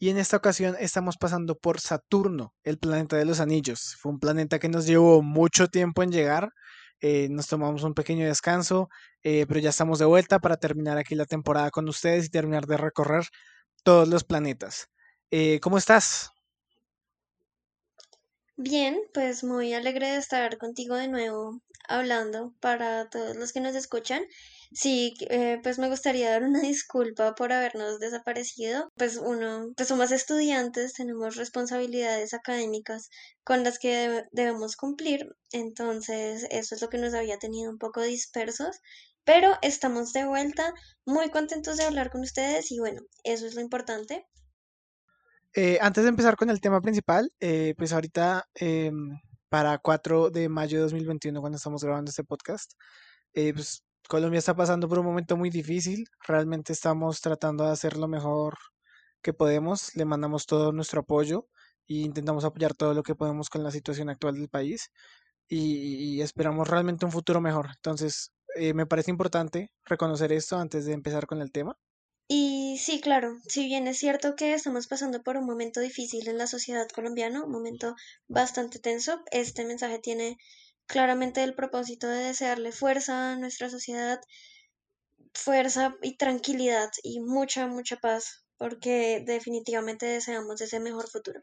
y en esta ocasión estamos pasando por Saturno, el planeta de los anillos. Fue un planeta que nos llevó mucho tiempo en llegar, eh, nos tomamos un pequeño descanso, eh, pero ya estamos de vuelta para terminar aquí la temporada con ustedes y terminar de recorrer todos los planetas. Eh, ¿Cómo estás? Bien, pues muy alegre de estar contigo de nuevo hablando para todos los que nos escuchan. Sí, eh, pues me gustaría dar una disculpa por habernos desaparecido. Pues uno, pues somos estudiantes, tenemos responsabilidades académicas con las que debemos cumplir. Entonces, eso es lo que nos había tenido un poco dispersos. Pero estamos de vuelta, muy contentos de hablar con ustedes y bueno, eso es lo importante. Eh, antes de empezar con el tema principal, eh, pues ahorita em, para 4 de mayo de 2021, cuando estamos grabando este podcast, eh, pues Colombia está pasando por un momento muy difícil. Realmente estamos tratando de hacer lo mejor que podemos. Le mandamos todo nuestro apoyo e intentamos apoyar todo lo que podemos con la situación actual del país y, y esperamos realmente un futuro mejor. Entonces, me parece importante reconocer esto antes de empezar con el tema. Y sí, claro, si bien es cierto que estamos pasando por un momento difícil en la sociedad colombiana, un momento bastante tenso, este mensaje tiene claramente el propósito de desearle fuerza a nuestra sociedad, fuerza y tranquilidad y mucha, mucha paz, porque definitivamente deseamos ese mejor futuro.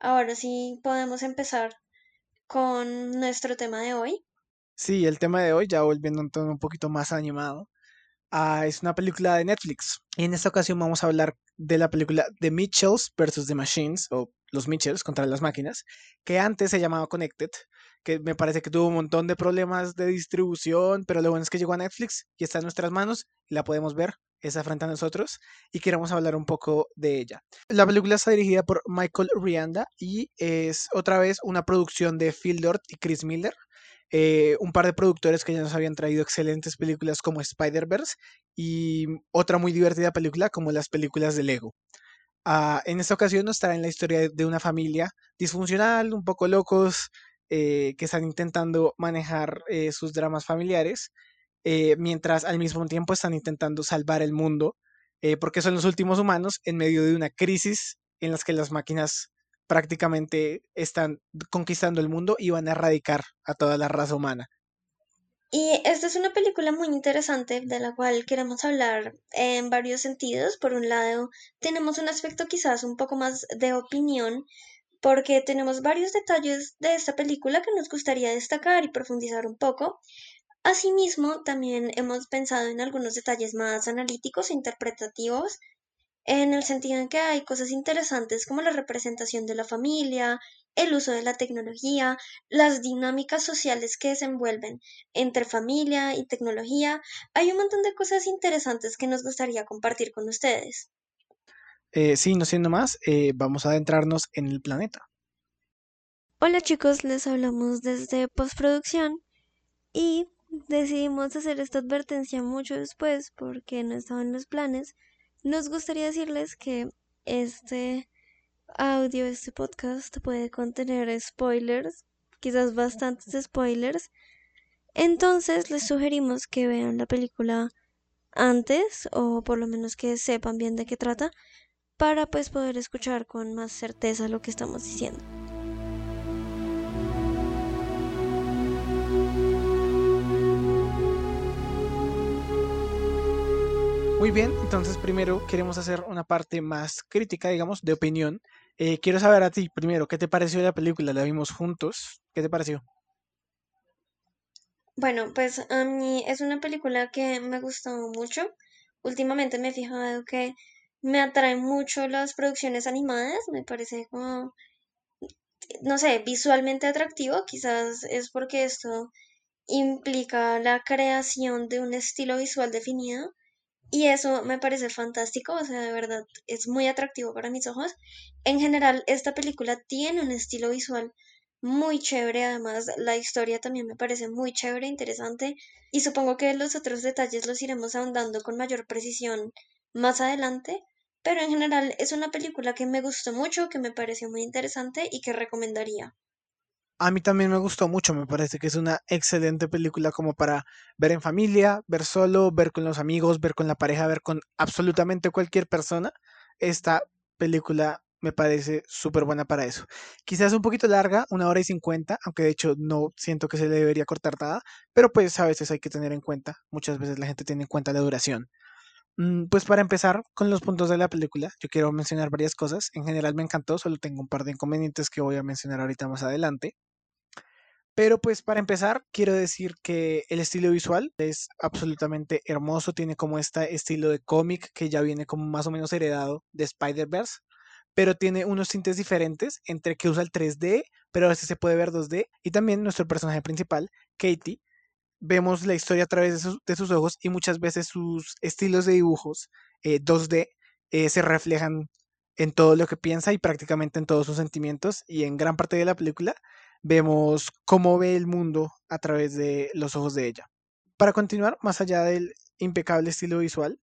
Ahora sí podemos empezar con nuestro tema de hoy. Sí, el tema de hoy, ya volviendo un tono un poquito más animado, Ah, es una película de Netflix. Y en esta ocasión vamos a hablar de la película The Mitchells vs. The Machines, o Los Mitchells contra las máquinas, que antes se llamaba Connected, que me parece que tuvo un montón de problemas de distribución, pero lo bueno es que llegó a Netflix y está en nuestras manos y la podemos ver, esa frente a nosotros, y queremos hablar un poco de ella. La película está dirigida por Michael Rianda y es otra vez una producción de Phil Lord y Chris Miller. Eh, un par de productores que ya nos habían traído excelentes películas como Spider-Verse y otra muy divertida película como las películas de Lego. Ah, en esta ocasión nos traen la historia de una familia disfuncional, un poco locos, eh, que están intentando manejar eh, sus dramas familiares, mientras al mismo tiempo están intentando salvar el mundo, porque son los últimos humanos en medio de una crisis en las que las máquinas prácticamente están conquistando el mundo y van a erradicar a toda la raza humana. Y esta es una película muy interesante de la cual queremos hablar en varios sentidos. Por un lado, tenemos un aspecto quizás un poco más de opinión, porque tenemos varios detalles de esta película que nos gustaría destacar y profundizar un poco. Asimismo, también hemos pensado en algunos detalles más analíticos e interpretativos en el sentido en que hay cosas interesantes como la representación de la familia, el uso de la tecnología, las dinámicas sociales que desenvuelven entre familia y tecnología. Hay un montón de cosas interesantes que nos gustaría compartir con ustedes. Eh, sí, no siendo más, eh, vamos a adentrarnos en el planeta. Hola chicos, les hablamos desde postproducción y decidimos hacer esta advertencia mucho después porque no estaban en los planes nos gustaría decirles que este audio, este podcast puede contener spoilers, quizás bastantes spoilers. Entonces les sugerimos que vean la película antes o por lo menos que sepan bien de qué trata para pues poder escuchar con más certeza lo que estamos diciendo. Muy bien, entonces primero queremos hacer una parte más crítica, digamos, de opinión. Eh, quiero saber a ti primero, ¿qué te pareció la película? La vimos juntos, ¿qué te pareció? Bueno, pues a mí es una película que me gustó mucho. Últimamente me he fijado que me atraen mucho las producciones animadas, me parece como, no sé, visualmente atractivo, quizás es porque esto implica la creación de un estilo visual definido y eso me parece fantástico, o sea, de verdad es muy atractivo para mis ojos. En general, esta película tiene un estilo visual muy chévere, además la historia también me parece muy chévere, interesante, y supongo que los otros detalles los iremos ahondando con mayor precisión más adelante, pero en general es una película que me gustó mucho, que me pareció muy interesante y que recomendaría. A mí también me gustó mucho, me parece que es una excelente película como para ver en familia, ver solo, ver con los amigos, ver con la pareja, ver con absolutamente cualquier persona. Esta película me parece súper buena para eso. Quizás un poquito larga, una hora y cincuenta, aunque de hecho no siento que se le debería cortar nada, pero pues a veces hay que tener en cuenta, muchas veces la gente tiene en cuenta la duración. Mm, Pues para empezar con los puntos de la película, yo quiero mencionar varias cosas. En general me encantó, solo tengo un par de inconvenientes que voy a mencionar ahorita más adelante. Pero pues para empezar, quiero decir que el estilo visual es absolutamente hermoso, tiene como este estilo de cómic que ya viene como más o menos heredado de Spider-Verse, pero tiene unos tintes diferentes entre que usa el 3D, pero a veces se puede ver 2D, y también nuestro personaje principal, Katie, vemos la historia a través de sus, de sus ojos y muchas veces sus estilos de dibujos eh, 2D eh, se reflejan en todo lo que piensa y prácticamente en todos sus sentimientos y en gran parte de la película vemos cómo ve el mundo a través de los ojos de ella. Para continuar, más allá del impecable estilo visual,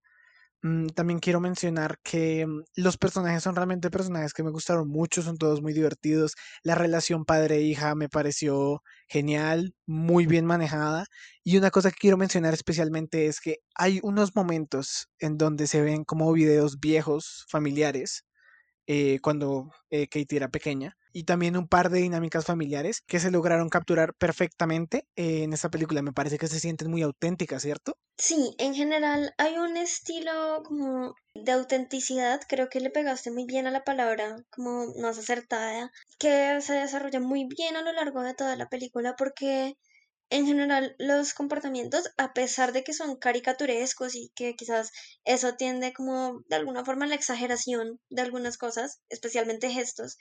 también quiero mencionar que mm, los personajes son realmente personajes que me gustaron mucho, son todos muy divertidos. La relación padre-hija me pareció genial, muy bien manejada. Y una cosa que quiero mencionar especialmente es que hay unos momentos en donde se ven como videos viejos, familiares, eh, cuando eh, Katie era pequeña. Y también un par de dinámicas familiares que se lograron capturar perfectamente en esta película. Me parece que se sienten muy auténticas, ¿cierto? Sí, en general hay un estilo como de autenticidad, creo que le pegaste muy bien a la palabra, como más acertada, que se desarrolla muy bien a lo largo de toda la película porque en general los comportamientos, a pesar de que son caricaturescos y que quizás eso tiende como de alguna forma a la exageración de algunas cosas, especialmente gestos,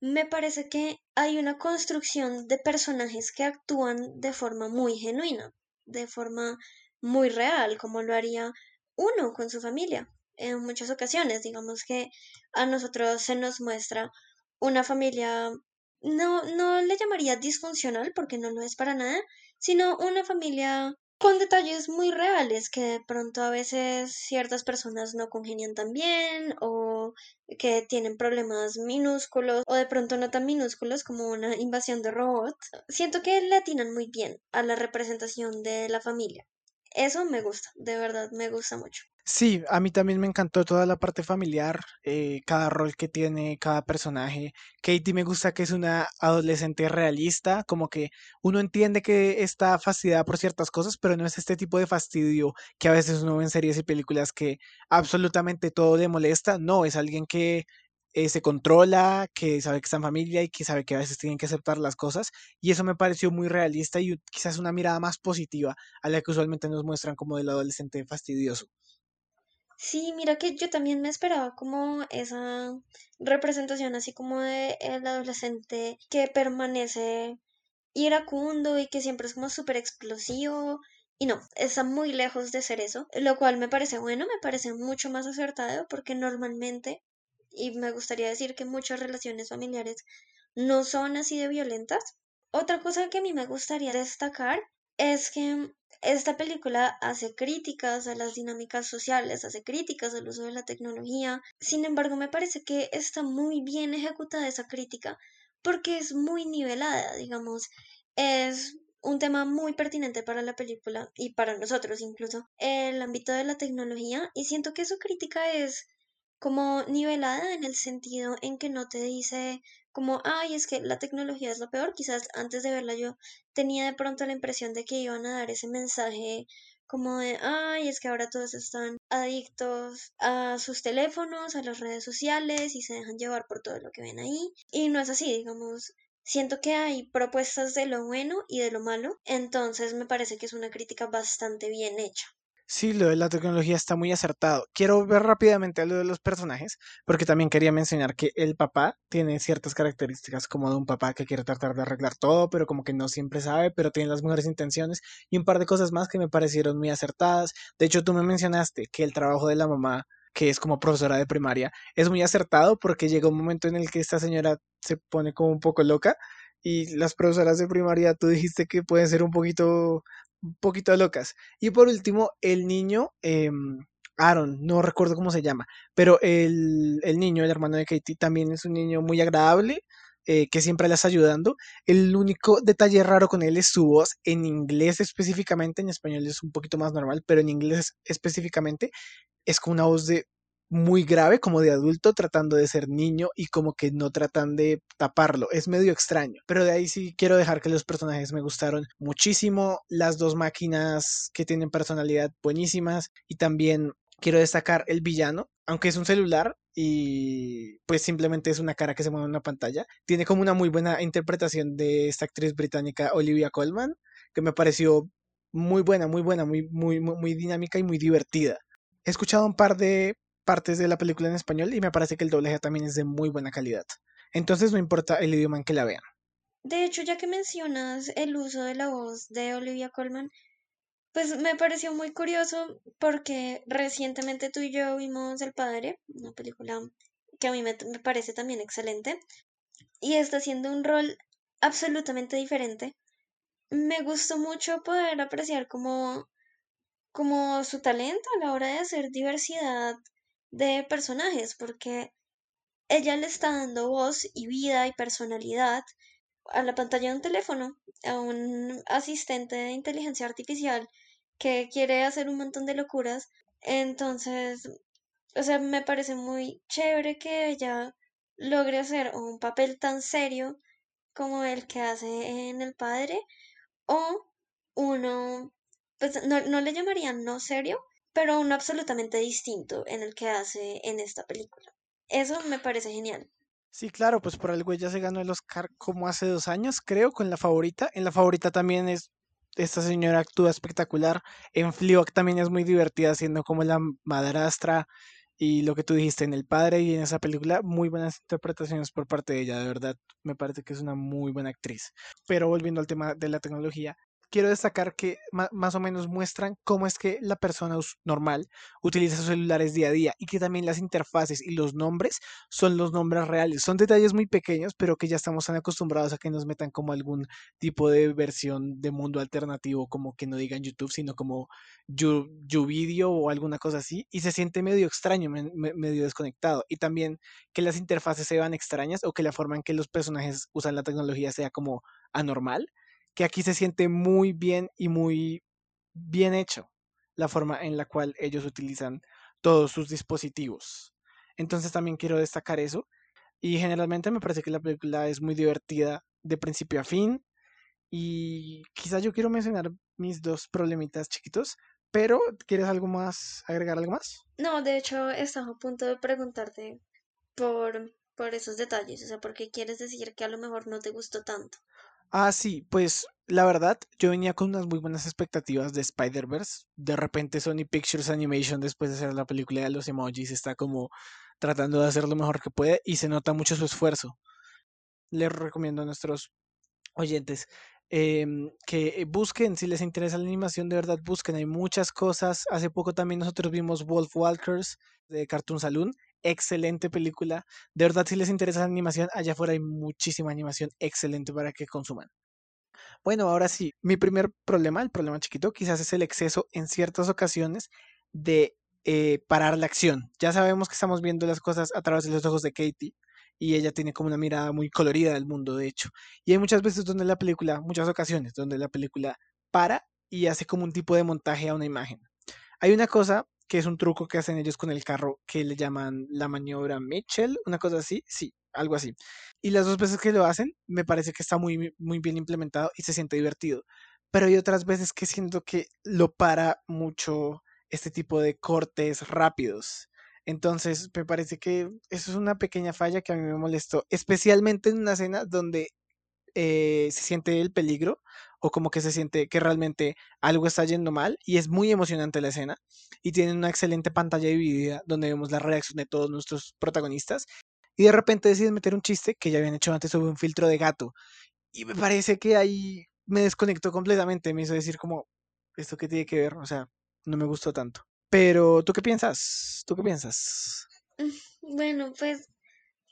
me parece que hay una construcción de personajes que actúan de forma muy genuina, de forma muy real, como lo haría uno con su familia. En muchas ocasiones, digamos que a nosotros se nos muestra una familia, no, no le llamaría disfuncional porque no lo es para nada, sino una familia con detalles muy reales que de pronto a veces ciertas personas no congenian tan bien o que tienen problemas minúsculos o de pronto no tan minúsculos como una invasión de robots. Siento que le atinan muy bien a la representación de la familia. Eso me gusta, de verdad me gusta mucho. Sí, a mí también me encantó toda la parte familiar, eh, cada rol que tiene cada personaje. Katie me gusta que es una adolescente realista, como que uno entiende que está fastidiada por ciertas cosas, pero no es este tipo de fastidio que a veces uno ve en series y películas que absolutamente todo le molesta. No, es alguien que eh, se controla, que sabe que está en familia y que sabe que a veces tienen que aceptar las cosas. Y eso me pareció muy realista y quizás una mirada más positiva a la que usualmente nos muestran como del adolescente fastidioso. Sí, mira que yo también me esperaba como esa representación así como de el adolescente que permanece iracundo y que siempre es como súper explosivo. Y no, está muy lejos de ser eso, lo cual me parece bueno, me parece mucho más acertado porque normalmente, y me gustaría decir que muchas relaciones familiares no son así de violentas. Otra cosa que a mí me gustaría destacar es que esta película hace críticas a las dinámicas sociales, hace críticas al uso de la tecnología. Sin embargo, me parece que está muy bien ejecutada esa crítica porque es muy nivelada, digamos. Es un tema muy pertinente para la película y para nosotros incluso, el ámbito de la tecnología y siento que su crítica es como nivelada en el sentido en que no te dice como, ay, es que la tecnología es lo peor. Quizás antes de verla yo tenía de pronto la impresión de que iban a dar ese mensaje como de, ay, es que ahora todos están adictos a sus teléfonos, a las redes sociales y se dejan llevar por todo lo que ven ahí. Y no es así, digamos. Siento que hay propuestas de lo bueno y de lo malo, entonces me parece que es una crítica bastante bien hecha. Sí, lo de la tecnología está muy acertado. Quiero ver rápidamente lo de los personajes, porque también quería mencionar que el papá tiene ciertas características como de un papá que quiere tratar de arreglar todo, pero como que no siempre sabe, pero tiene las mejores intenciones y un par de cosas más que me parecieron muy acertadas. De hecho, tú me mencionaste que el trabajo de la mamá, que es como profesora de primaria, es muy acertado porque llega un momento en el que esta señora se pone como un poco loca y las profesoras de primaria, tú dijiste que pueden ser un poquito un poquito locas. Y por último, el niño, em, Aaron, no recuerdo cómo se llama, pero el, el niño, el hermano de Katie, también es un niño muy agradable, eh, que siempre la está ayudando. El único detalle raro con él es su voz, en inglés específicamente, en español es un poquito más normal, pero en inglés específicamente es con una voz de muy grave como de adulto tratando de ser niño y como que no tratan de taparlo. Es medio extraño, pero de ahí sí quiero dejar que los personajes me gustaron muchísimo, las dos máquinas que tienen personalidad buenísimas y también quiero destacar el villano, aunque es un celular y pues simplemente es una cara que se mueve en una pantalla, tiene como una muy buena interpretación de esta actriz británica Olivia Colman, que me pareció muy buena, muy buena, muy, muy, muy, muy dinámica y muy divertida. He escuchado un par de partes de la película en español y me parece que el doblaje también es de muy buena calidad. Entonces no importa el idioma en que la vean. De hecho, ya que mencionas el uso de la voz de Olivia Colman, pues me pareció muy curioso porque recientemente tú y yo vimos El Padre, una película que a mí me, parece también excelente, y está haciendo un rol absolutamente diferente. Me gustó mucho poder apreciar como, como su talento a la hora de hacer diversidad de personajes, porque ella le está dando voz y vida y personalidad a la pantalla de un teléfono, a un asistente de inteligencia artificial que quiere hacer un montón de locuras. Entonces, o sea, me parece muy chévere que ella logre hacer un papel tan serio como el que hace en El Padre, o uno, pues no, no le llamarían no serio, pero uno absolutamente distinto en el que hace en esta película. Eso me parece genial. Sí, claro, pues por algo ella se ganó el Oscar como hace dos años, creo, con la favorita. En la favorita también es, esta señora actúa espectacular. En Fleabag también es muy divertida, siendo como la madrastra y lo que tú dijiste en El Padre y en esa película, muy buenas interpretaciones por parte de ella, de verdad, me parece que es una muy buena actriz. Pero volviendo al tema de la tecnología, quiero destacar que más o menos muestran cómo es que la persona normal utiliza sus celulares día a día y que también las interfaces y los nombres son los nombres reales. Son detalles muy pequeños, pero que ya estamos tan acostumbrados a que nos metan como algún tipo de versión de mundo alternativo, como que no digan YouTube, sino como YouVideo o alguna cosa así, y se siente medio extraño, medio desconectado. Y también que las interfaces se vean extrañas o que la forma en que los personajes usan la tecnología sea como anormal que aquí se siente muy bien y muy bien hecho la forma en la cual ellos utilizan todos sus dispositivos. Entonces también quiero destacar eso. Y generalmente me parece que la película es muy divertida de principio a fin. Y quizás yo quiero mencionar mis dos problemitas chiquitos. Pero, ¿quieres algo más? ¿Agregar algo más? No, de hecho, estaba a punto de preguntarte por, por esos detalles. O sea, ¿por qué quieres decir que a lo mejor no te gustó tanto? Ah, sí, pues la verdad, yo venía con unas muy buenas expectativas de Spider-Verse. De repente Sony Pictures Animation, después de hacer la película de los emojis, está como tratando de hacer lo mejor que puede y se nota mucho su esfuerzo. Les recomiendo a nuestros oyentes em, que busquen, si les interesa la animación, de verdad busquen. Hay muchas cosas. Hace poco también nosotros vimos Wolf Walkers de Cartoon Saloon. Excelente película. De verdad, si les interesa la animación, allá afuera hay muchísima animación excelente para que consuman. Bueno, ahora sí, mi primer problema, el problema chiquito, quizás es el exceso en ciertas ocasiones de eh, parar la acción. Ya sabemos que estamos viendo las cosas a través de los ojos de Katie y ella tiene como una mirada muy colorida del mundo, de hecho. Y hay muchas veces donde la película, muchas ocasiones donde la película para y hace como un tipo de montaje a una imagen. Hay una cosa que es un truco que hacen ellos con el carro que le llaman la maniobra Mitchell, una cosa así, sí, algo así. Y las dos veces que lo hacen, me parece que está muy, muy bien implementado y se siente divertido. Pero hay otras veces que siento que lo para mucho este tipo de cortes rápidos. Entonces, me parece que eso es una pequeña falla que a mí me molestó, especialmente en una escena donde eh, se siente el peligro o como que se siente que realmente algo está yendo mal y es muy emocionante la escena y tiene una excelente pantalla dividida donde vemos la reacción de todos nuestros protagonistas y de repente deciden meter un chiste que ya habían hecho antes sobre un filtro de gato y me parece que ahí me desconectó completamente, me hizo decir como, ¿esto qué tiene que ver? O sea, no me gustó tanto. Pero, ¿tú qué piensas? ¿Tú qué piensas? Bueno, pues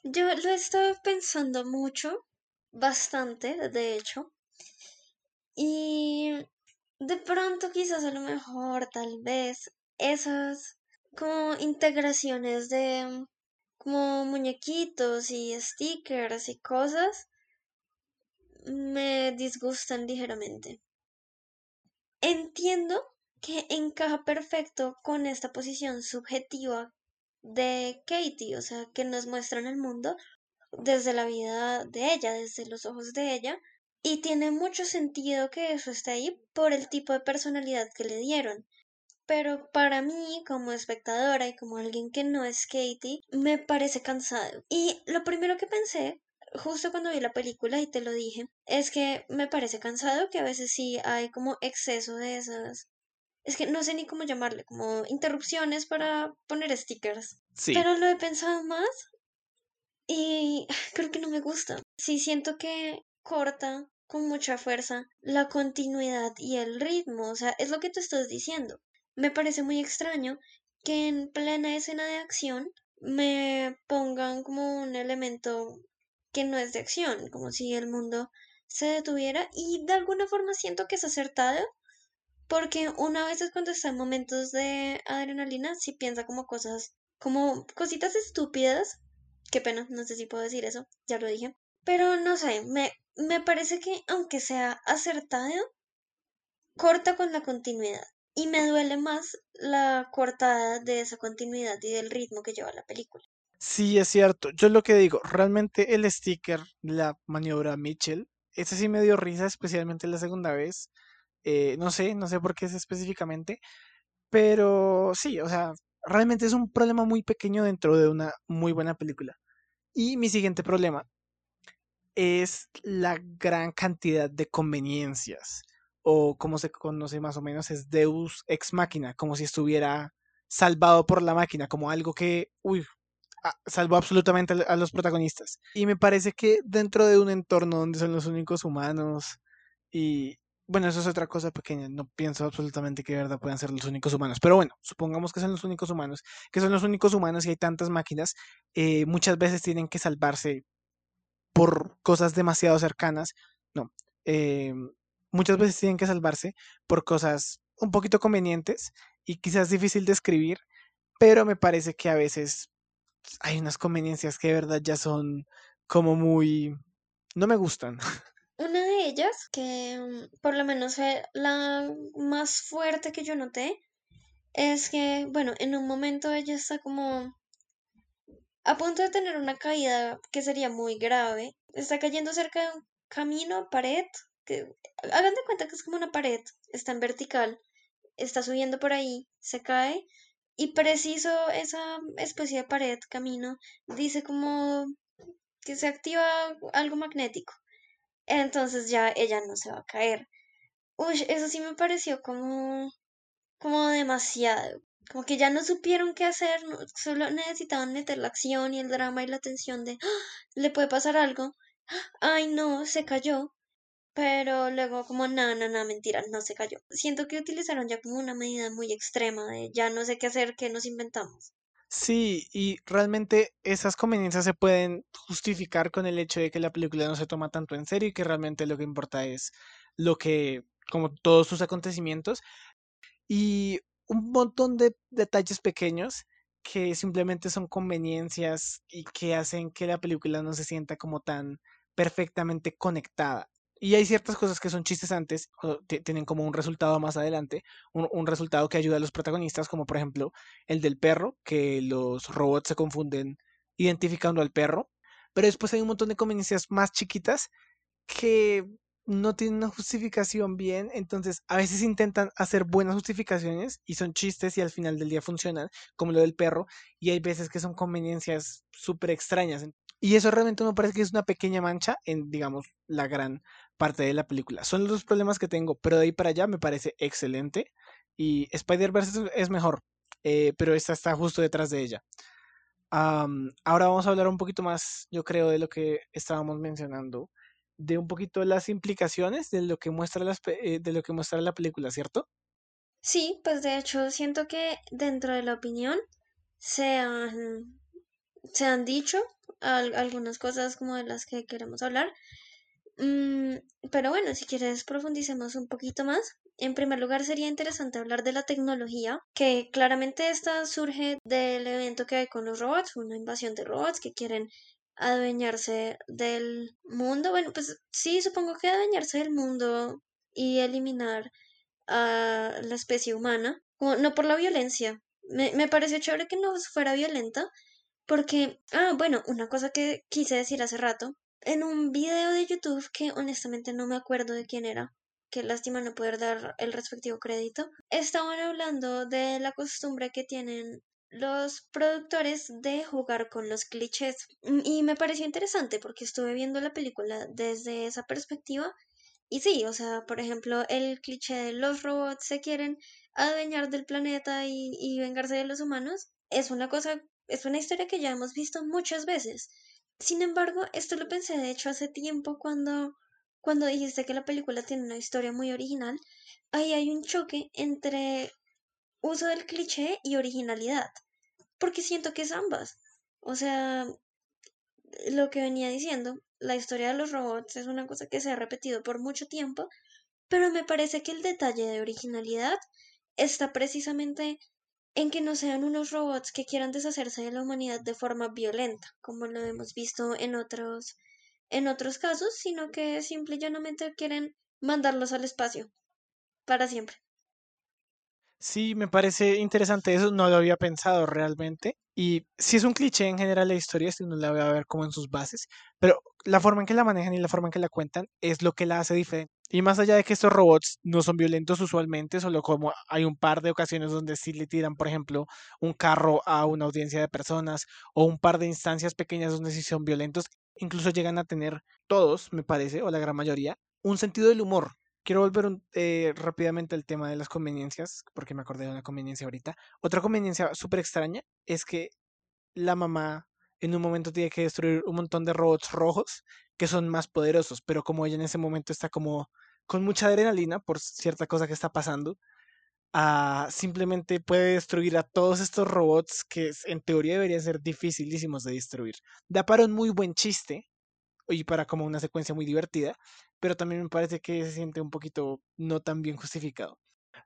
yo lo he estado pensando mucho, bastante, de hecho. Y de pronto quizás a lo mejor, tal vez, esas como integraciones de como muñequitos y stickers y cosas me disgustan ligeramente. Entiendo que encaja perfecto con esta posición subjetiva de Katie, o sea, que nos muestran el mundo desde la vida de ella, desde los ojos de ella, y tiene mucho sentido que eso esté ahí por el tipo de personalidad que le dieron. Pero para mí, como espectadora y como alguien que no es Katie, me parece cansado. Y lo primero que pensé, justo cuando vi la película y te lo dije, es que me parece cansado que a veces sí hay como exceso de esas es que no sé ni cómo llamarle, como interrupciones para poner stickers. Sí. Pero lo he pensado más y creo que no me gusta. Sí siento que corta con mucha fuerza la continuidad y el ritmo, o sea, es lo que tú estás diciendo. Me parece muy extraño que en plena escena de acción me pongan como un elemento que no es de acción, como si el mundo se detuviera y de alguna forma siento que es acertado porque una vez es cuando está en momentos de adrenalina, sí piensa como cosas, como cositas estúpidas. Qué pena, no sé si puedo decir eso, ya lo dije. Pero no sé, me, me parece que aunque sea acertado, corta con la continuidad. Y me duele más la cortada de esa continuidad y del ritmo que lleva la película. Sí, es cierto. Yo lo que digo, realmente el sticker, la maniobra Mitchell, ese sí me dio risa, especialmente la segunda vez. Eh, no sé, no sé por qué es específicamente, pero sí, o sea, realmente es un problema muy pequeño dentro de una muy buena película. Y mi siguiente problema es la gran cantidad de conveniencias, o como se conoce más o menos, es Deus ex machina, como si estuviera salvado por la máquina, como algo que, uy, salvó absolutamente a los protagonistas. Y me parece que dentro de un entorno donde son los únicos humanos y, bueno, eso es otra cosa pequeña. No pienso absolutamente que de verdad puedan ser los únicos humanos. Pero bueno, supongamos que son los únicos humanos, que son los únicos humanos y hay tantas máquinas, eh, muchas veces tienen que salvarse por cosas demasiado cercanas. No, eh, muchas veces tienen que salvarse por cosas un poquito convenientes y quizás difícil de escribir, pero me parece que a veces hay unas conveniencias que de verdad ya son como muy... no me gustan. Una de ellas, que mm, por lo menos fue la más fuerte que yo noté, es que, bueno, en un momento ella está como a punto de tener una caída que sería muy grave. Está cayendo cerca de un camino, pared, que hagan de cuenta que es como una pared, está en vertical, está subiendo por ahí, se cae y preciso esa especie de pared, camino, dice como que se activa algo magnético. Entonces ya ella no se va a caer. Uy, eso sí me pareció como, como demasiado. Como que ya no supieron qué hacer, solo necesitaban meter la acción y el drama y la tensión de ¡Ah! le puede pasar algo. Ay, no, se cayó. Pero luego como nada, nada, nada, mentira, no se cayó. Siento que utilizaron ya como una medida muy extrema de ya no sé qué hacer, qué nos inventamos. Sí, y realmente esas conveniencias se pueden justificar con el hecho de que la película no se toma tanto en serio y que realmente lo que importa es lo que, como todos sus acontecimientos, y un montón de detalles pequeños que simplemente son conveniencias y que hacen que la película no se sienta como tan perfectamente conectada. Y hay ciertas cosas que son chistes antes, o tienen como un resultado más adelante, un, un, resultado que ayuda a los protagonistas, como por ejemplo el del perro, que los robots se confunden identificando al perro. Pero después hay un montón de conveniencias más chiquitas que no tienen una justificación bien, entonces a veces intentan hacer buenas justificaciones y son chistes y al final del día funcionan, como lo del perro, y hay veces que son conveniencias súper extrañas. Y eso realmente me parece que es una pequeña mancha en, digamos, la gran parte de la película. Son los dos problemas que tengo, pero de ahí para allá me parece excelente. Y Spider-Verse es mejor, eh, pero esta está justo detrás de ella. ahora vamos a hablar un poquito más, yo creo, de lo que estábamos mencionando, de un poquito las implicaciones de lo que muestra, las, eh, de lo que muestra la película, ¿cierto? Sí, pues de hecho siento que dentro de la opinión se han, se han dicho algunas cosas como de las que queremos hablar, Mm, pero bueno, si quieres profundicemos un poquito más. En primer lugar, sería interesante hablar de la tecnología, que claramente esta surge del evento que hay con los robots, una invasión de robots que quieren adueñarse del mundo. Bueno, pues sí, supongo que adueñarse del mundo y eliminar a la especie humana, no por la violencia, Me, me pareció chévere que no fuera violenta, porque, ah, bueno, una cosa que quise decir hace rato, en un video de YouTube que honestamente no me acuerdo de quién era, qué lástima no poder dar el respectivo crédito, estaban hablando de la costumbre que tienen los productores de jugar con los clichés. Y me pareció interesante porque estuve viendo la película desde esa perspectiva. Y sí, o sea, por ejemplo, el cliché de los robots se quieren adueñar del planeta y, y vengarse de los humanos es una cosa, es una historia que ya hemos visto muchas veces. Sin embargo, esto lo pensé de hecho hace tiempo cuando, cuando dijiste que la película tiene una historia muy original. Ahí hay un choque entre uso del cliché y originalidad, porque siento que es ambas. O sea, lo que venía diciendo, la historia de los robots es una cosa que se ha repetido por mucho tiempo, pero me parece que el detalle de originalidad está precisamente en que no sean unos robots que quieran deshacerse de la humanidad de forma violenta, como lo hemos visto en otros en otros casos, sino que simple y llanamente quieren mandarlos al espacio para siempre. Sí, me parece interesante eso, no lo había pensado realmente. Y si es un cliché en general la historia, si uno la va a ver como en sus bases, pero la forma en que la manejan y la forma en que la cuentan es lo que la hace diferente. Y más allá de que estos robots no son violentos usualmente, solo como hay un par de ocasiones donde sí le tiran, por ejemplo, un carro a una audiencia de personas, o un par de instancias pequeñas donde sí son violentos, incluso llegan a tener todos, me parece, o la gran mayoría, un sentido del humor Quiero volver eh, rápidamente al tema de las conveniencias, porque me acordé de una conveniencia ahorita. Otra conveniencia súper extraña es que la mamá en un momento tiene que destruir un montón de robots rojos que son más poderosos, pero como ella en ese momento está como con mucha adrenalina por cierta cosa que está pasando, ah, simplemente puede destruir a todos estos robots que en teoría deberían ser dificilísimos de destruir. Da para un muy buen chiste, y para como una secuencia muy divertida, pero también me parece que se siente un poquito no tan bien justificado.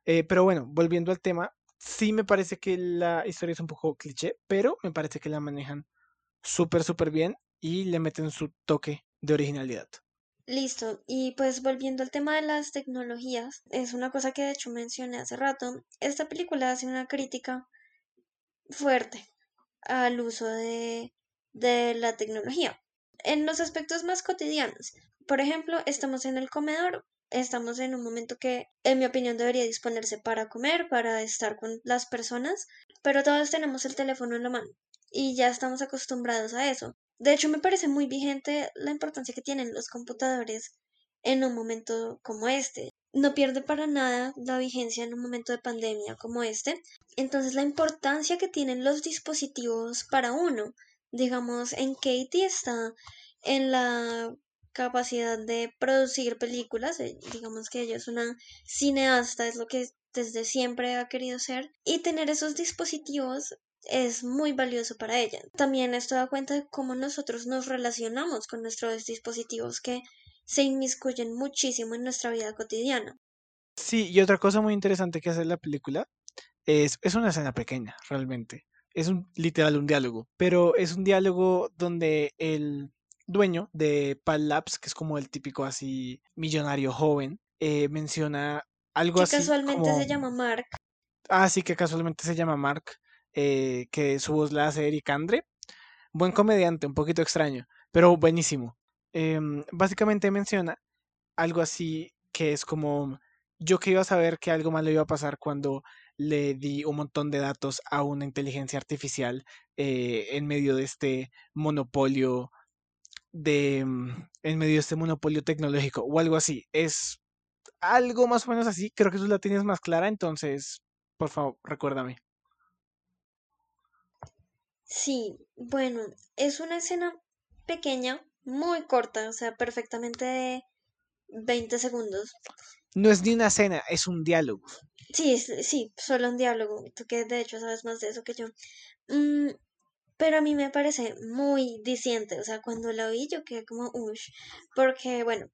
Eh, pero bueno, volviendo al tema, sí me parece que la historia es un poco cliché, pero me parece que la manejan súper, súper bien y le meten su toque de originalidad. Listo, y pues volviendo al tema de las tecnologías, es una cosa que de hecho mencioné hace rato, esta película hace una crítica fuerte al uso de, de la tecnología en los aspectos más cotidianos. Por ejemplo, estamos en el comedor, estamos en un momento que, en mi opinión, debería disponerse para comer, para estar con las personas, pero todos tenemos el teléfono en la mano y ya estamos acostumbrados a eso. De hecho, me parece muy vigente la importancia que tienen los computadores en un momento como este. No pierde para nada la vigencia en un momento de pandemia como este. Entonces, la importancia que tienen los dispositivos para uno digamos, en Katie está en la capacidad de producir películas, eh, digamos que ella es una cineasta, es lo que desde siempre ha querido ser, y tener esos dispositivos es muy valioso para ella. También esto da cuenta de cómo nosotros nos relacionamos con nuestros dispositivos que se inmiscuyen muchísimo en nuestra vida cotidiana. Sí, y otra cosa muy interesante que hace la película es, es una escena pequeña, realmente es un, literal un diálogo, pero es un diálogo donde el dueño de Pal Labs, que es como el típico así millonario joven, eh, menciona algo así. Que casualmente se llama Mark. Ah, sí, que casualmente se llama Mark, eh, que su voz la hace Eric Andre. Buen comediante, un poquito extraño, pero buenísimo. Em, básicamente menciona algo así que es como yo que iba a saber que algo malo iba a pasar cuando le di un montón de datos a una inteligencia artificial eh, en medio de este monopolio de mm, en medio de este monopolio tecnológico o algo así. Es algo más o menos así. Creo que tú la tienes más clara, entonces, por favor, recuérdame. Sí, bueno, es una escena pequeña, muy corta, o sea, perfectamente de 20 segundos. No es ni una escena, es un diálogo. Sí, sí, solo un diálogo. Tú que de hecho sabes más de eso que yo. Mm, pero a mí me parece muy diciente. O sea, cuando la vi yo quedé como, uff. Porque, bueno,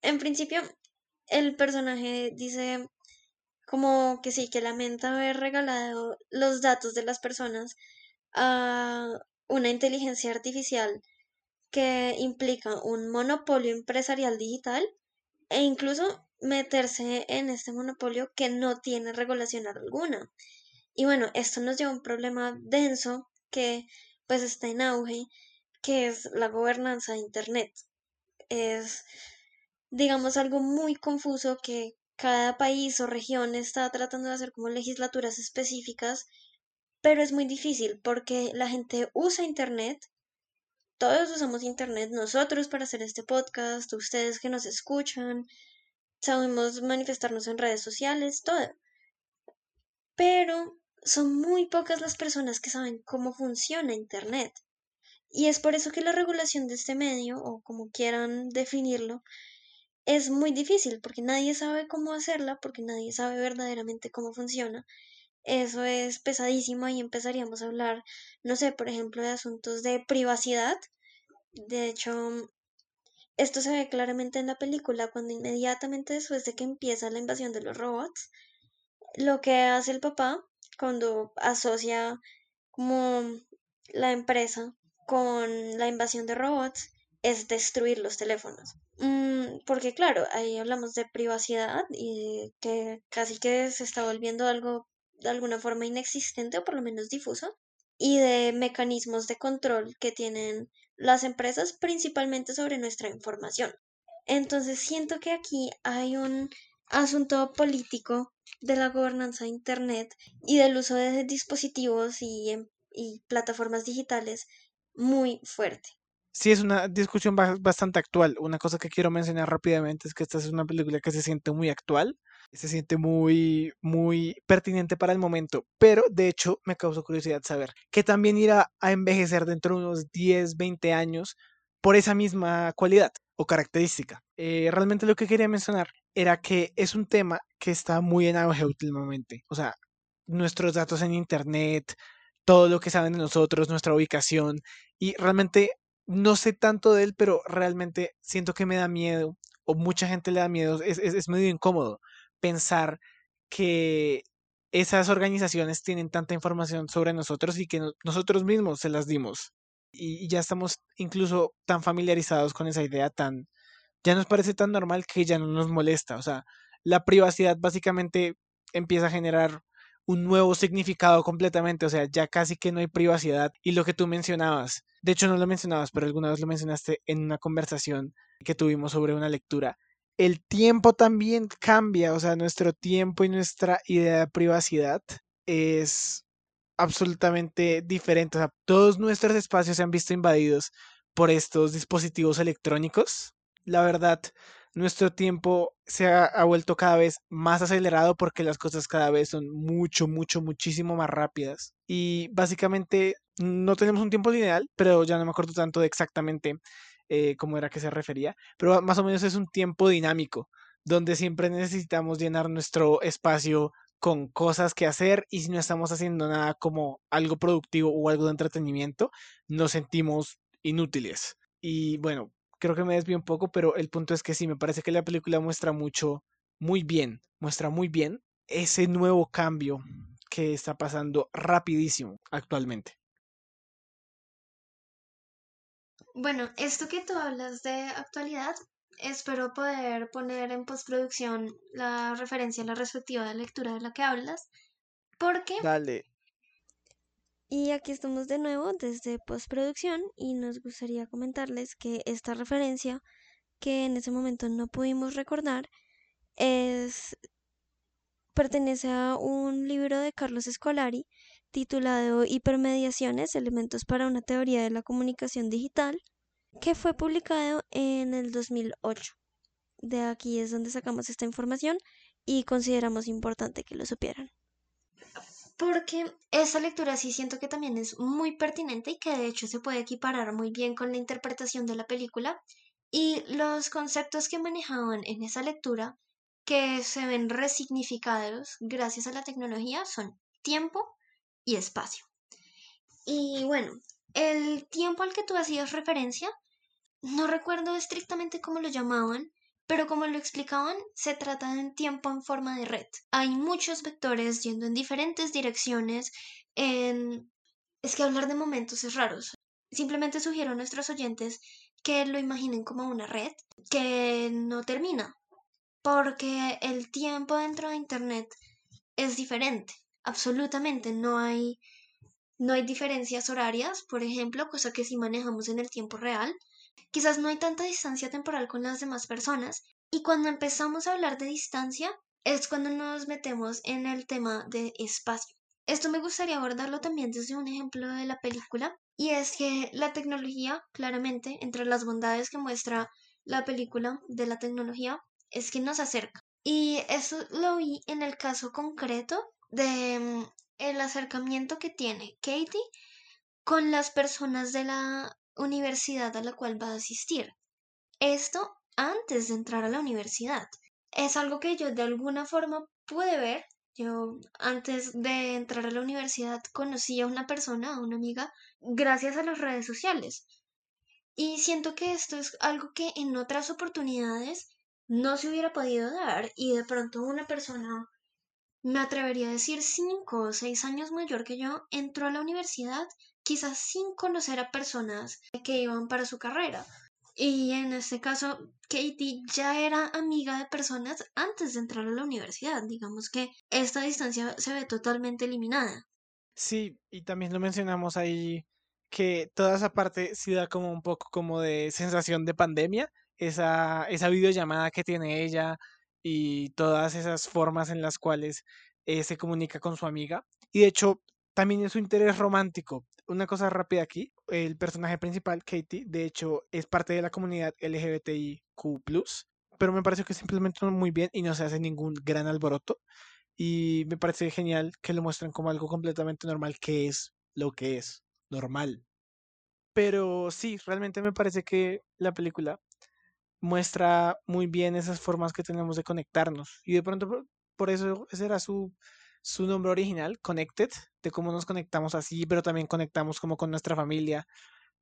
en principio el personaje dice como que sí, que lamenta haber regalado los datos de las personas a una inteligencia artificial que implica un monopolio empresarial digital e incluso meterse en este monopolio que no tiene regulación alguna. Y bueno, esto nos lleva a un problema denso que pues está en auge, que es la gobernanza de Internet. Es, digamos, algo muy confuso que cada país o región está tratando de hacer como legislaturas específicas, pero es muy difícil porque la gente usa Internet, todos usamos Internet, nosotros para hacer este podcast, ustedes que nos escuchan, sabemos manifestarnos en redes sociales, todo. Pero son muy pocas las personas que saben cómo funciona Internet. Y es por eso que la regulación de este medio, o como quieran definirlo, es muy difícil, porque nadie sabe cómo hacerla, porque nadie sabe verdaderamente cómo funciona. Eso es pesadísimo y empezaríamos a hablar, no sé, por ejemplo, de asuntos de privacidad. De hecho, esto se ve claramente en la película cuando inmediatamente después de que empieza la invasión de los robots, lo que hace el papá cuando asocia como la empresa con la invasión de robots es destruir los teléfonos. Mm, porque claro, ahí hablamos de privacidad y que casi que se está volviendo algo de alguna forma inexistente o por lo menos difuso y de mecanismos de control que tienen las empresas principalmente sobre nuestra información. Entonces siento que aquí hay un asunto político de la gobernanza de Internet y del uso de dispositivos y, em, plataformas digitales muy fuerte. Sí, es una discusión bastante actual. Una cosa que quiero mencionar rápidamente es que esta es una película que se siente muy actual, se siente muy, muy pertinente para el momento, pero de hecho me causó curiosidad saber que también irá a envejecer dentro de unos 10, 20 años por esa misma cualidad o característica. Eh, realmente lo que quería mencionar era que es un tema que está muy en auge últimamente. O sea, nuestros datos en Internet, todo lo que saben de nosotros, nuestra ubicación, y realmente no sé tanto de él, pero realmente siento que me da miedo, o mucha gente le da miedo, es, es, medio incómodo pensar que esas organizaciones tienen tanta información sobre nosotros y que nosotros mismos se las dimos. y, ya estamos incluso tan familiarizados con esa idea, tan, ya nos parece tan normal que ya no nos molesta. O sea, la privacidad básicamente empieza a generar un nuevo significado completamente, o sea, ya casi que no hay privacidad. Y lo que tú mencionabas, de hecho no lo mencionabas, pero alguna vez lo mencionaste en una conversación que tuvimos sobre una lectura. El tiempo también cambia, o sea, nuestro tiempo y nuestra idea de privacidad es absolutamente diferente. O sea, todos nuestros espacios se han visto invadidos por estos dispositivos electrónicos la verdad, nuestro tiempo se ha, vuelto cada vez más acelerado porque las cosas cada vez son mucho, mucho, muchísimo más rápidas. Y básicamente no tenemos un tiempo lineal, pero ya no me acuerdo tanto de exactamente eh, cómo era que se refería, pero más o menos es un tiempo dinámico, donde siempre necesitamos llenar nuestro espacio con cosas que hacer y si no estamos haciendo nada como algo productivo o algo de entretenimiento, nos sentimos inútiles. Y bueno, creo que me desvío un poco, pero el punto es que sí, me parece que la película muestra mucho, muy bien, muestra muy bien ese nuevo cambio que está pasando rapidísimo actualmente. Bueno, esto que tú hablas de actualidad, espero poder poner en postproducción la referencia a la respectiva de lectura de la que hablas, porque Dale. Y aquí estamos de nuevo desde postproducción y nos gustaría comentarles que esta referencia que en ese momento no pudimos recordar es pertenece a un libro de Carlos Escolari titulado Hipermediaciones, elementos para una teoría de la comunicación digital, que fue publicado en el 2008. De aquí es donde sacamos esta información y consideramos importante que lo supieran porque esa lectura sí siento que también es muy pertinente y que de hecho se puede equiparar muy bien con la interpretación de la película y los conceptos que manejaban en esa lectura que se ven resignificados gracias a la tecnología son tiempo y espacio. Y bueno, el tiempo al que tú hacías referencia, no recuerdo estrictamente cómo lo llamaban, pero como lo explicaban, se trata de un tiempo en forma de red. Hay muchos vectores yendo en diferentes direcciones. En... Es que hablar de momentos es raro. Simplemente sugiero a nuestros oyentes que lo imaginen como una red que no termina. Porque el tiempo dentro de Internet es diferente. absolutamente no hay, no hay diferencias horarias, por ejemplo, cosa que sí manejamos en el tiempo real. Quizás no hay tanta distancia temporal con las demás personas. Y cuando empezamos a hablar de distancia, es cuando nos metemos en el tema de espacio. Esto me gustaría abordarlo también desde un ejemplo de la película, y es que la tecnología, claramente, entre las bondades que muestra la película de la tecnología, es que nos acerca. Y eso lo vi en el caso concreto de mm, el acercamiento que tiene Katie con las personas de la universidad a la cual va a asistir. Esto antes de entrar a la universidad. Es algo que yo de alguna forma pude ver. Yo antes de entrar a la universidad conocí a una persona, a una amiga, gracias a las redes sociales. Y siento que esto es algo que en otras oportunidades no se hubiera podido dar y de pronto una persona, me atrevería a decir cinco o seis años mayor que yo, entró a la universidad quizás sin conocer a personas que iban para su carrera. Y en este caso, Katie ya era amiga de personas antes de entrar a la universidad. Digamos que esta distancia se ve totalmente eliminada. Sí, y también lo mencionamos ahí que toda esa parte sí da como un poco como de sensación de pandemia, esa, esa videollamada que tiene ella y todas esas formas en las cuales eh, se comunica con su amiga. Y de hecho, también es su interés romántico. Una cosa rápida aquí, el personaje principal, Katie, de hecho, es parte de la comunidad LGBTIQ, pero me parece que simplemente muy bien y no se hace ningún gran alboroto. Y me parece genial que lo muestren como algo completamente normal, que es lo que es, normal. Pero sí, realmente me parece que la película muestra muy bien esas formas que tenemos de conectarnos. Y de pronto por, eso ese era su, su nombre original, Connected, de cómo nos conectamos así, pero también conectamos como con nuestra familia.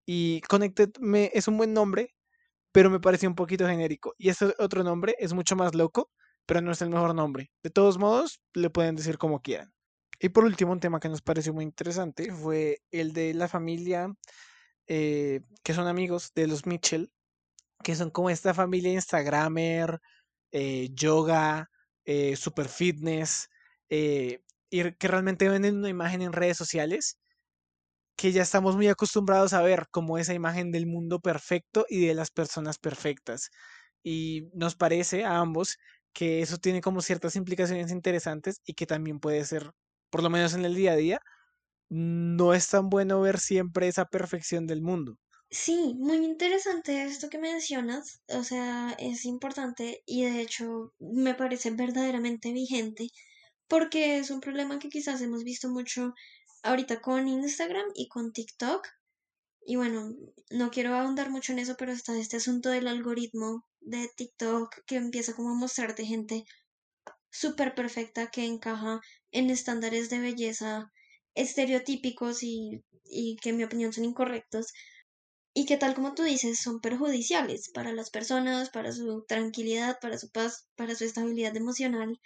Y Connected es un buen nombre, pero me pareció un poquito genérico. Y ese otro nombre es mucho más loco, pero no es el mejor nombre. De todos modos, le pueden decir como quieran. Y por último, un tema que nos pareció muy interesante fue el de la familia eh, que son amigos de los Mitchell, que son como esta familia Instagramer, eh, yoga, eh, super fitness, y que realmente venden una imagen en redes sociales que ya estamos muy acostumbrados a ver como esa imagen del mundo perfecto y de las personas perfectas. Y nos parece a ambos que eso tiene como ciertas implicaciones interesantes y que también puede ser por lo menos en el día a día, no es tan bueno ver siempre esa perfección del mundo. Sí, muy interesante esto que mencionas, o sea, es importante y de hecho me parece verdaderamente vigente porque es un problema que quizás hemos visto mucho ahorita con Instagram y con TikTok. Y bueno, no quiero ahondar mucho en eso, pero está este asunto del algoritmo de TikTok que empieza como a mostrarte gente súper perfecta que encaja en estándares de belleza estereotípicos y, y que en mi opinión son incorrectos y que tal como tú dices son perjudiciales para las personas, para su tranquilidad, para su paz, para su estabilidad emocional.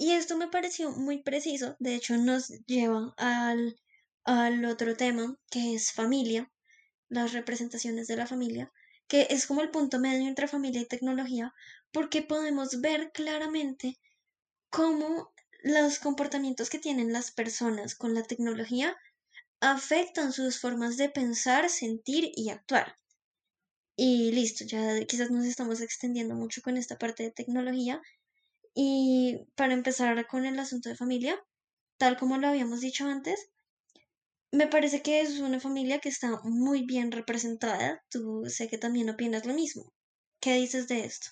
Y esto me pareció muy preciso, de hecho nos lleva al, al otro tema que es familia, las representaciones de la familia, que es como el punto medio entre familia y tecnología, porque podemos ver claramente cómo los comportamientos que tienen las personas con la tecnología afectan sus formas de pensar, sentir y actuar. Y listo, ya quizás nos estamos extendiendo mucho con esta parte de tecnología. Y para empezar con el asunto de familia, tal como lo habíamos dicho antes, me parece que es una familia que está muy bien representada. Tú sé que también opinas lo mismo. ¿Qué dices de esto?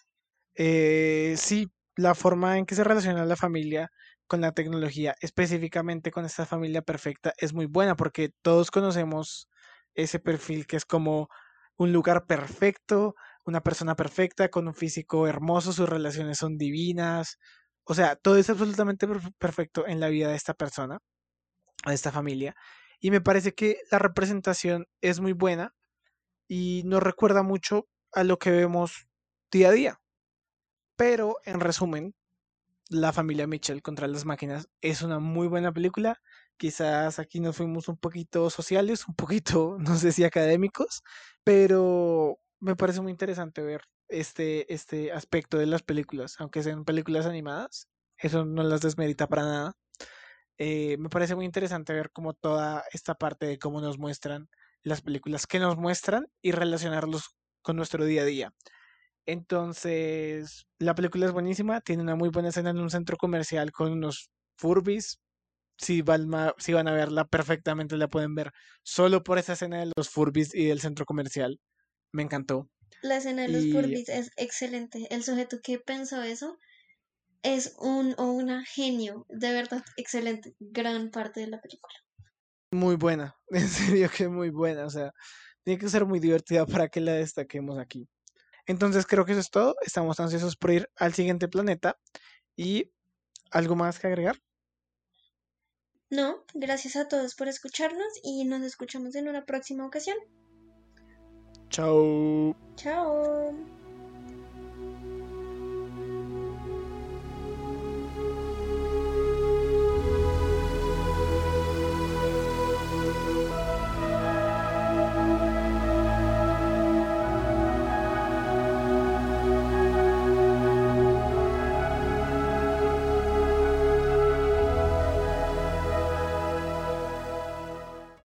Eh, sí, la forma en que se relaciona la familia con la tecnología, específicamente con esta familia perfecta, es muy buena porque todos conocemos ese perfil que es como un lugar perfecto, una persona perfecta, con un físico hermoso, sus relaciones son divinas, o sea, todo es absolutamente perfecto en la vida de esta persona, de esta familia, y me parece que la representación es muy buena y nos recuerda mucho a lo que vemos día a día. Pero, en resumen, La familia Mitchell contra las máquinas es una muy buena película. Quizás aquí nos fuimos un poquito sociales, un poquito, no sé si académicos, pero me parece muy interesante ver este, este aspecto de las películas, aunque sean películas animadas. Eso no las desmerita para nada. Eh, me parece muy interesante ver como toda esta parte de cómo nos muestran las películas que nos muestran y relacionarlos con nuestro día a día. Entonces, la película es buenísima, tiene una muy buena escena en un centro comercial con unos Furbis. Si van, si van a verla perfectamente, la pueden ver solo por esa escena de los Furbis y del centro comercial. Me encantó. La escena de los Furbis es excelente. El sujeto que pensó eso es un o una genio, de verdad, excelente, gran parte de la película. Muy buena, en serio que muy buena, o sea, tiene que ser muy divertida para que la destaquemos aquí. Entonces creo que eso es todo, estamos ansiosos por ir al siguiente planeta y algo más que agregar. No, gracias a todos por escucharnos y nos escuchamos en una próxima ocasión. Chao. Chao.